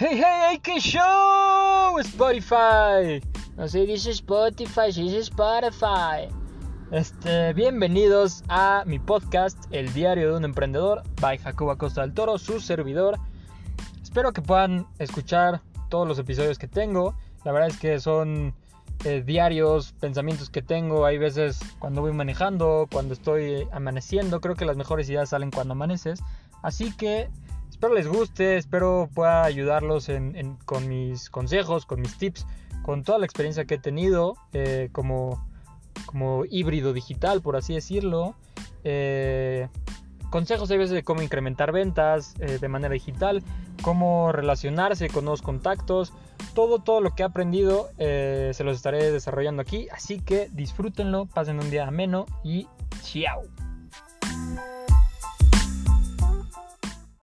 Hey, hey, hey, qué show, Spotify. No se dice Spotify, se dice Spotify. Este, bienvenidos a mi podcast, El Diario de un Emprendedor, by Jacoba Costa del Toro, su servidor. Espero que puedan escuchar todos los episodios que tengo. La verdad es que son eh, diarios, pensamientos que tengo. Hay veces cuando voy manejando, cuando estoy amaneciendo. Creo que las mejores ideas salen cuando amaneces. Así que Espero les guste, espero pueda ayudarlos con mis consejos, con mis tips, con toda la experiencia que he tenido eh, como, como híbrido digital, por así decirlo. Eh, consejos a veces de cómo incrementar ventas eh, de manera digital, cómo relacionarse con nuevos contactos, todo, todo lo que he aprendido se los estaré desarrollando aquí, así que disfrútenlo, pasen un día ameno y chao.